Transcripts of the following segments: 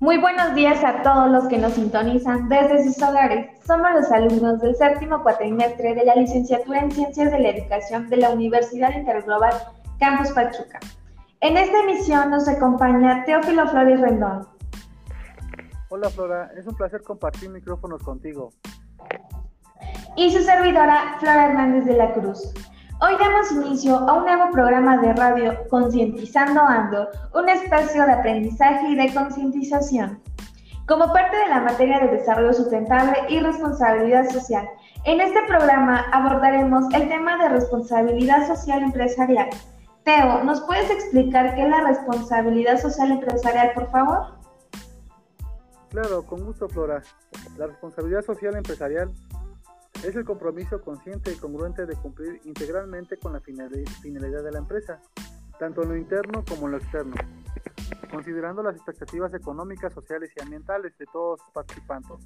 Muy buenos días a todos los que nos sintonizan desde sus hogares. Somos los alumnos del séptimo cuatrimestre de la licenciatura en Ciencias de la Educación de la Universidad Interglobal Campus Pachuca. En esta emisión nos acompaña Teófilo Flores Rendón. Hola Flora, es un placer compartir micrófonos contigo. Y su servidora Flora Hernández de la Cruz. Hoy damos inicio a un nuevo programa de radio Concientizando Ando, un espacio de aprendizaje y de concientización. Como parte de la materia de desarrollo sustentable y responsabilidad social, en este programa abordaremos el tema de responsabilidad social empresarial. Teo, ¿nos puedes explicar qué es la responsabilidad social empresarial, por favor? Claro, con gusto, Flora. La responsabilidad social empresarial es el compromiso consciente y congruente de cumplir integralmente con la finalidad de la empresa, tanto en lo interno como en lo externo, considerando las expectativas económicas, sociales y ambientales de todos los participantes,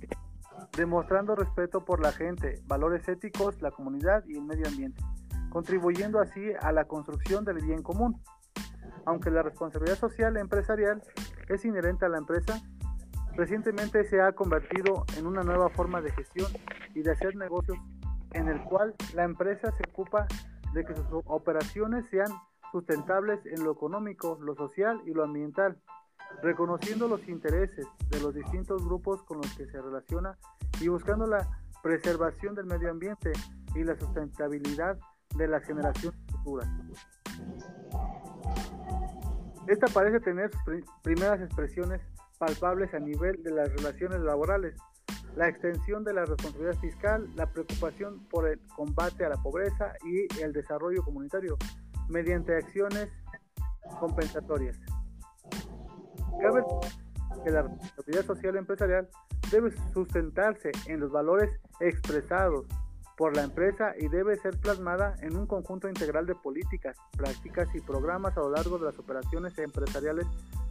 demostrando respeto por la gente, valores éticos, la comunidad y el medio ambiente, contribuyendo así a la construcción del bien común. Aunque la responsabilidad social empresarial es inherente a la empresa, recientemente se ha convertido en una nueva forma de gestión y de hacer negocios en el cual la empresa se ocupa de que sus operaciones sean sustentables en lo económico, lo social y lo ambiental, reconociendo los intereses de los distintos grupos con los que se relaciona y buscando la preservación del medio ambiente y la sustentabilidad de las generaciones futuras. Esta parece tener sus primeras expresiones palpables a nivel de las relaciones laborales, la extensión de la responsabilidad fiscal, la preocupación por el combate a la pobreza y el desarrollo comunitario mediante acciones compensatorias. Cabe que la responsabilidad social empresarial debe sustentarse en los valores expresados por la empresa y debe ser plasmada en un conjunto integral de políticas, prácticas y programas a lo largo de las operaciones empresariales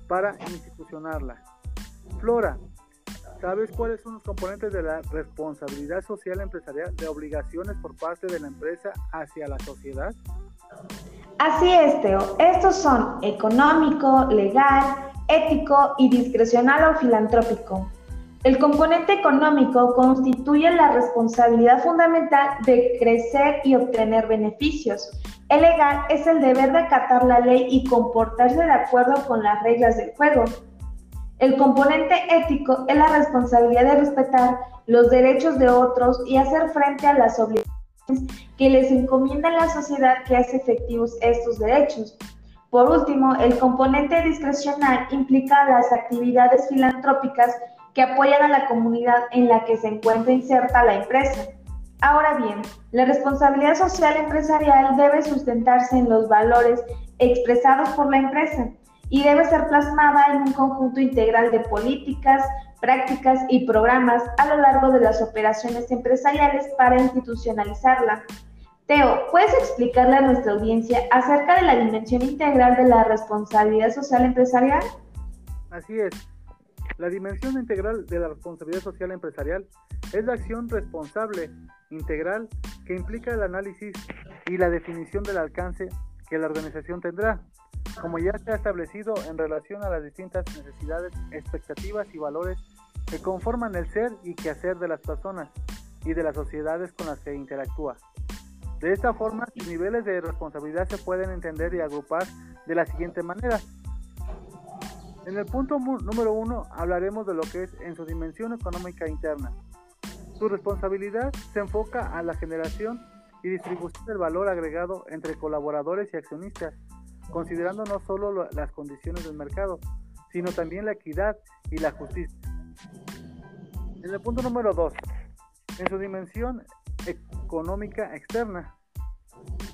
para institucionarla. Flora, ¿sabes cuáles son los componentes de la responsabilidad social empresarial de obligaciones por parte de la empresa hacia la sociedad? Así es, Teo. Estos son económico, legal, ético y discrecional o filantrópico. El componente económico constituye la responsabilidad fundamental de crecer y obtener beneficios. El legal es el deber de acatar la ley y comportarse de acuerdo con las reglas del juego. El componente ético es la responsabilidad de respetar los derechos de otros y hacer frente a las obligaciones que les encomienda la sociedad que hace efectivos estos derechos. Por último, el componente discrecional implica las actividades filantrópicas que apoyan a la comunidad en la que se encuentra inserta la empresa. Ahora bien, la responsabilidad social empresarial debe sustentarse en los valores expresados por la empresa y debe ser plasmada en un conjunto integral de políticas, prácticas y programas a lo largo de las operaciones empresariales para institucionalizarla. Teo, ¿puedes explicarle a nuestra audiencia acerca de la dimensión integral de la responsabilidad social empresarial? Así es. La dimensión integral de la responsabilidad social empresarial es la acción responsable integral que implica el análisis y la definición del alcance que la organización tendrá, como ya se ha establecido en relación a las distintas necesidades, expectativas y valores que conforman el ser y quehacer de las personas y de las sociedades con las que interactúa. De esta forma, los niveles de responsabilidad se pueden entender y agrupar de la siguiente manera. En el punto número uno hablaremos de lo que es en su dimensión económica interna. Su responsabilidad se enfoca a la generación y distribución del valor agregado entre colaboradores y accionistas, considerando no solo las condiciones del mercado, sino también la equidad y la justicia. En el punto número dos, en su dimensión económica externa,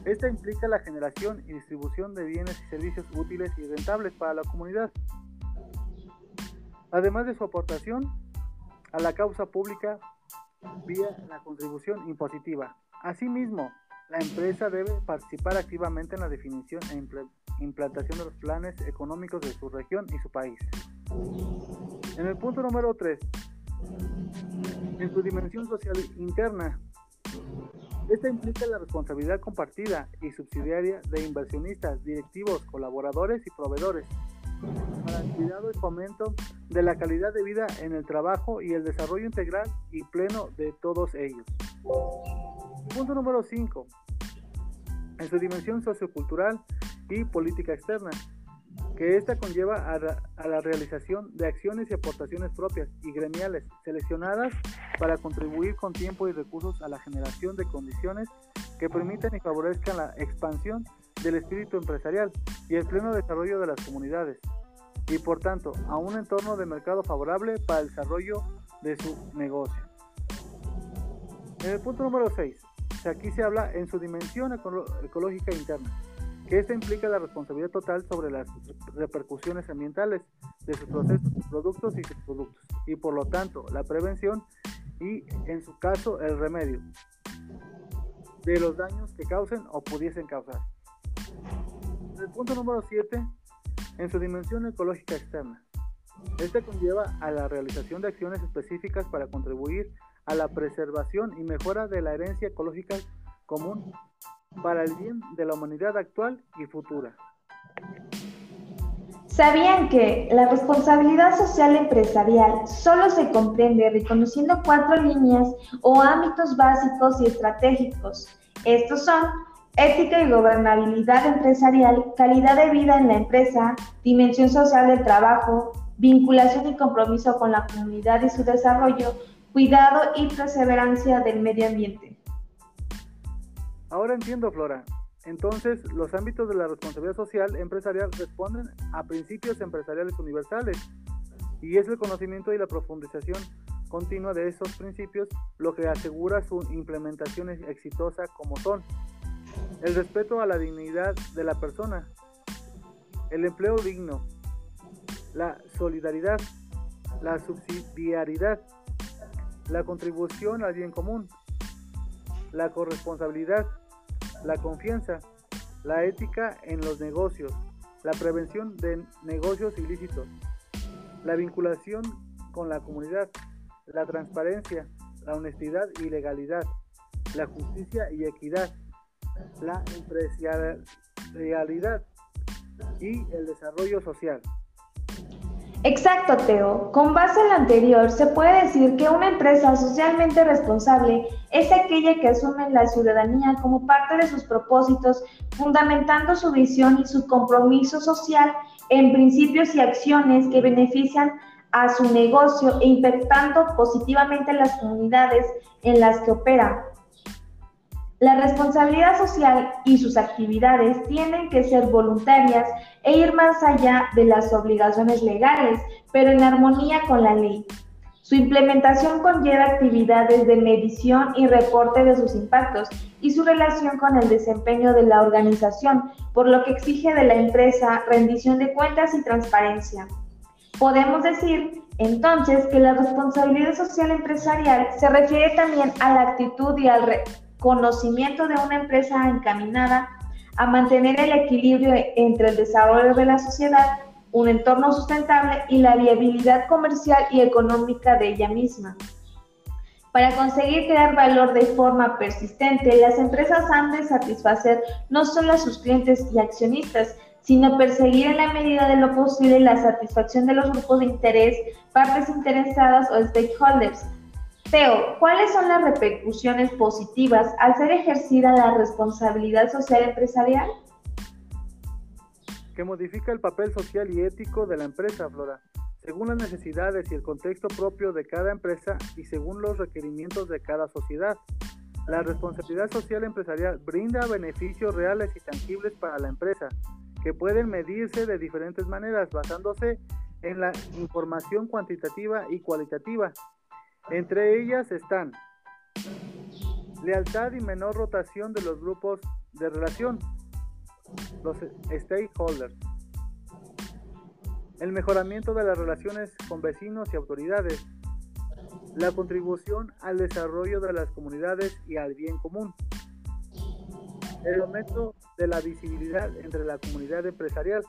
esta implica la generación y distribución de bienes y servicios útiles y rentables para la comunidad además de su aportación a la causa pública vía la contribución impositiva. Asimismo, la empresa debe participar activamente en la definición e implantación de los planes económicos de su región y su país. En el punto número 3, en su dimensión social interna, esta implica la responsabilidad compartida y subsidiaria de inversionistas, directivos, colaboradores y proveedores para cuidado y fomento de la calidad de vida en el trabajo y el desarrollo integral y pleno de todos ellos. Punto número 5. En su dimensión sociocultural y política externa, que ésta conlleva a, la realización de acciones y aportaciones propias y gremiales seleccionadas para contribuir con tiempo y recursos a la generación de condiciones que permitan y favorezcan la expansión del espíritu empresarial y el pleno desarrollo de las comunidades, y por tanto a un entorno de mercado favorable para el desarrollo de su negocio. En el punto número 6, aquí se habla en su dimensión ecológica interna, que esta implica la responsabilidad total sobre las repercusiones ambientales de sus procesos, productos y subproductos, y por lo tanto la prevención y en su caso el remedio de los daños que causen o pudiesen causar. El punto número 7, en su dimensión ecológica externa. Este conlleva a la realización de acciones específicas para contribuir a la preservación y mejora de la herencia ecológica común para el bien de la humanidad actual y futura. ¿Sabían que la responsabilidad social empresarial solo se comprende reconociendo cuatro líneas o ámbitos básicos y estratégicos? Estos son ética y gobernabilidad empresarial, calidad de vida en la empresa, dimensión social del trabajo, vinculación y compromiso con la comunidad y su desarrollo, cuidado y perseverancia del medio ambiente. Ahora entiendo, Flora. Entonces, los ámbitos de la responsabilidad social empresarial responden a principios empresariales universales y es el conocimiento y la profundización continua de esos principios lo que asegura su implementación exitosa como son el respeto a la dignidad de la persona, el empleo digno, la solidaridad, la subsidiariedad, la contribución al bien común, la corresponsabilidad, la confianza, la ética en los negocios, la prevención de negocios ilícitos, la vinculación con la comunidad, la transparencia, la honestidad y legalidad, la justicia y equidad, la empresarialidad y el desarrollo social. Exacto, Teo. Con base en lo anterior, se puede decir que una empresa socialmente responsable es aquella que asume la ciudadanía como parte de sus propósitos, fundamentando su visión y su compromiso social en principios y acciones que benefician a su negocio e impactando positivamente las comunidades en las que opera. La responsabilidad social y sus actividades tienen que ser voluntarias e ir más allá de las obligaciones legales, pero en armonía con la ley. Su implementación conlleva actividades de medición y reporte de sus impactos y su relación con el desempeño de la organización, por lo que exige de la empresa rendición de cuentas y transparencia. Podemos decir entonces que la responsabilidad social empresarial se refiere también a la actitud y al conocimiento de una empresa encaminada a mantener el equilibrio entre el desarrollo de la sociedad, un entorno sustentable y la viabilidad comercial y económica de ella misma. Para conseguir crear valor de forma persistente, las empresas han de satisfacer no solo a sus clientes y accionistas, sino perseguir en la medida de lo posible la satisfacción de los grupos de interés, partes interesadas o stakeholders, Teo, ¿cuáles son las repercusiones positivas al ser ejercida la responsabilidad social empresarial? Que modifica el papel social y ético de la empresa, Flora, según las necesidades y el contexto propio de cada empresa y según los requerimientos de cada sociedad. La responsabilidad social empresarial brinda beneficios reales y tangibles para la empresa, que pueden medirse de diferentes maneras basándose en la información cuantitativa y cualitativa entre ellas están lealtad y menor rotación de los grupos de relación, los stakeholders, el mejoramiento de las relaciones con vecinos y autoridades, la contribución al desarrollo de las comunidades y al bien común, el aumento de la visibilidad entre la comunidad empresarial,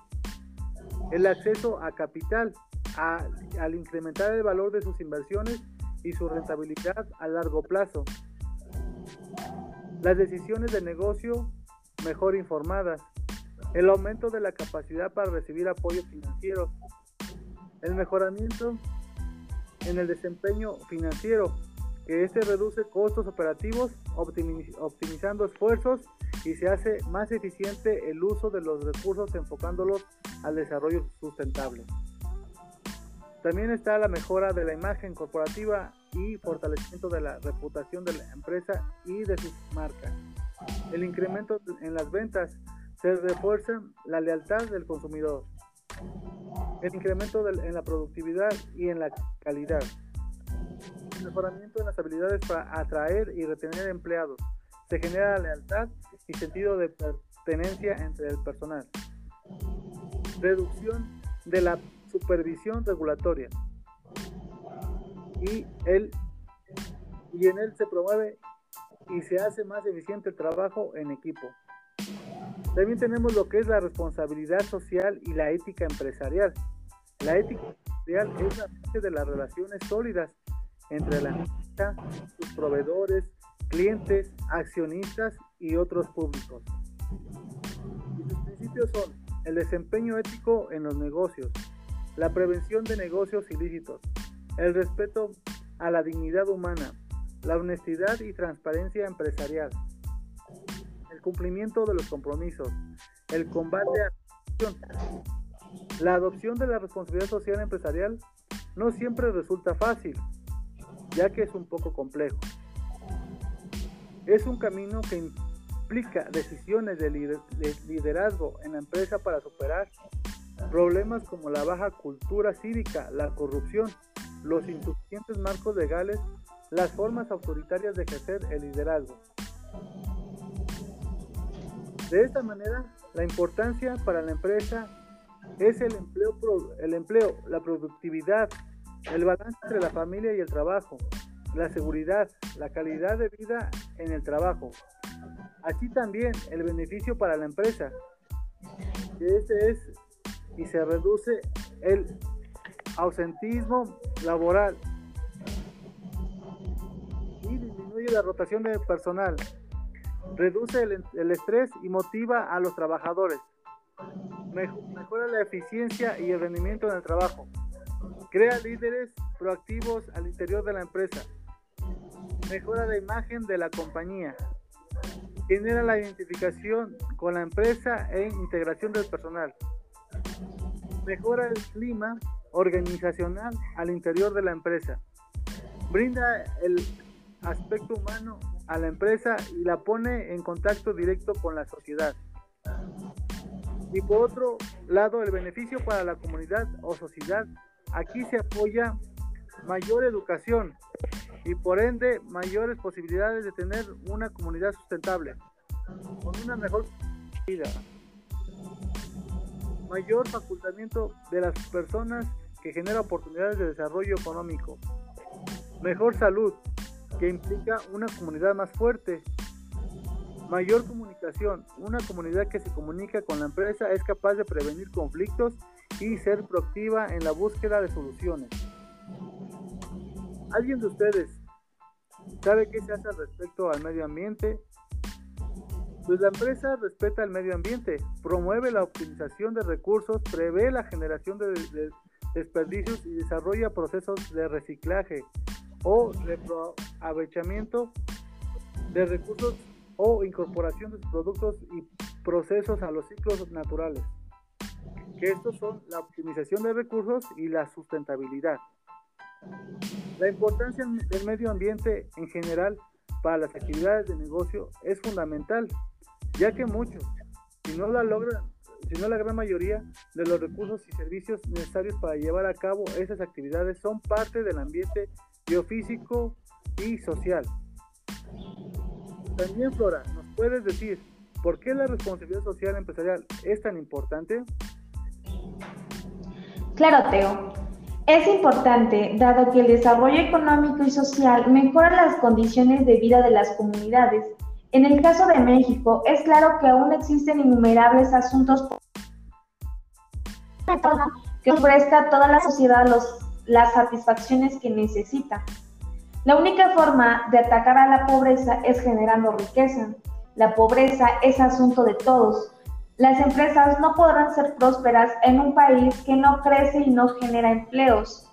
el acceso a capital, al incrementar el valor de sus inversiones y su rentabilidad a largo plazo. Las decisiones de negocio mejor informadas. El aumento de la capacidad para recibir apoyo financiero. El mejoramiento en el desempeño financiero, que este reduce costos operativos, optimizando esfuerzos y se hace más eficiente el uso de los recursos enfocándolos al desarrollo sustentable. También está la mejora de la imagen corporativa y fortalecimiento de la reputación de la empresa y de sus marcas. El incremento en las ventas se refuerza la lealtad del consumidor. El incremento en la productividad y en la calidad. El mejoramiento en las habilidades para atraer y retener empleados. Se genera lealtad y sentido de pertenencia entre el personal. Reducción de la supervisión regulatoria. Y, él, y en él se promueve y se hace más eficiente el trabajo en equipo. También tenemos lo que es la responsabilidad social y la ética empresarial. La ética empresarial es la base de las relaciones sólidas entre la empresa, sus proveedores, clientes, accionistas y otros públicos. Y sus principios son el desempeño ético en los negocios, la prevención de negocios ilícitos, el respeto a la dignidad humana, la honestidad y transparencia empresarial, el cumplimiento de los compromisos, el combate a la adopción de la responsabilidad social empresarial no siempre resulta fácil, ya que es un poco complejo. Es un camino que implica decisiones de liderazgo en la empresa para superar problemas como la baja cultura cívica, la corrupción, los insuficientes marcos legales, las formas autoritarias de ejercer el liderazgo. De esta manera, la importancia para la empresa es el empleo, el empleo, la productividad, el balance entre la familia y el trabajo, la seguridad, la calidad de vida en el trabajo. Así también el beneficio para la empresa. Este es y se reduce el ausentismo laboral y disminuye la rotación de personal. Reduce el, estrés y motiva a los trabajadores. Mejora la eficiencia y el rendimiento en el trabajo. Crea líderes proactivos al interior de la empresa. Mejora la imagen de la compañía. Genera la identificación con la empresa e integración del personal mejora el clima organizacional al interior de la empresa, brinda el aspecto humano a la empresa y la pone en contacto directo con la sociedad. Y por otro lado, el beneficio para la comunidad o sociedad, aquí se apoya mayor educación y por ende mayores posibilidades de tener una comunidad sustentable, con una mejor vida mayor facultamiento de las personas que genera oportunidades de desarrollo económico, mejor salud, que implica una comunidad más fuerte, mayor comunicación, una comunidad que se comunica con la empresa es capaz de prevenir conflictos y ser proactiva en la búsqueda de soluciones. ¿Alguien de ustedes sabe qué se hace respecto al medio ambiente pues la empresa respeta el medio ambiente, promueve la optimización de recursos, prevé la generación de, desperdicios y desarrolla procesos de reciclaje o aprovechamiento de recursos o incorporación de productos y procesos a los ciclos naturales. Que estos son la optimización de recursos y la sustentabilidad. La importancia del medio ambiente en general para las actividades de negocio es fundamental ya que muchos, si no la logran, si no la gran mayoría de los recursos y servicios necesarios para llevar a cabo esas actividades son parte del ambiente biofísico y social. También, Flora, ¿nos puedes decir por qué la responsabilidad social empresarial es tan importante? Claro, Teo. Es importante, dado que el desarrollo económico y social mejora las condiciones de vida de las comunidades en el caso de México, es claro que aún existen innumerables asuntos que ofrezca a toda la sociedad las satisfacciones que necesita. La única forma de atacar a la pobreza es generando riqueza. La pobreza es asunto de todos. Las empresas no podrán ser prósperas en un país que no crece y no genera empleos.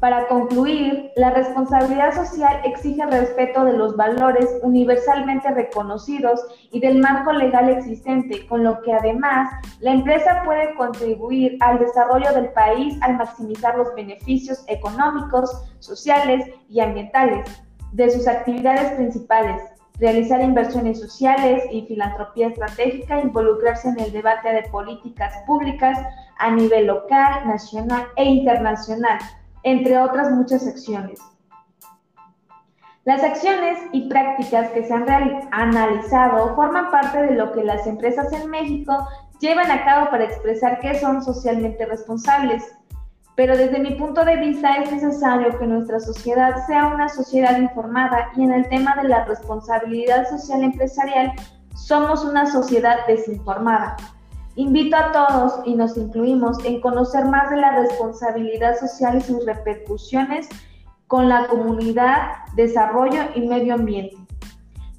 Para concluir, la responsabilidad social exige el respeto de los valores universalmente reconocidos y del marco legal existente, con lo que además la empresa puede contribuir al desarrollo del país al maximizar los beneficios económicos, sociales y ambientales de sus actividades principales, realizar inversiones sociales y filantropía estratégica, involucrarse en el debate de políticas públicas a nivel local, nacional e internacional entre otras muchas acciones. Las acciones y prácticas que se han analizado forman parte de lo que las empresas en México llevan a cabo para expresar que son socialmente responsables. Pero desde mi punto de vista es necesario que nuestra sociedad sea una sociedad informada y en el tema de la responsabilidad social empresarial somos una sociedad desinformada. Invito a todos y nos incluimos en conocer más de la responsabilidad social y sus repercusiones con la comunidad, desarrollo y medio ambiente.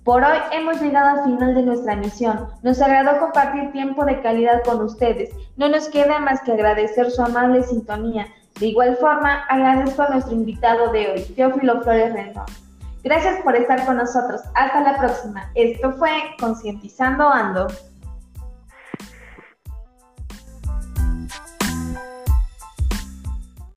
Por hoy hemos llegado al final de nuestra misión. Nos agradó compartir tiempo de calidad con ustedes. No nos queda más que agradecer su amable sintonía. De igual forma, agradezco a nuestro invitado de hoy, Teófilo Flores Rendón. Gracias por estar con nosotros. Hasta la próxima. Esto fue Concientizando Ando.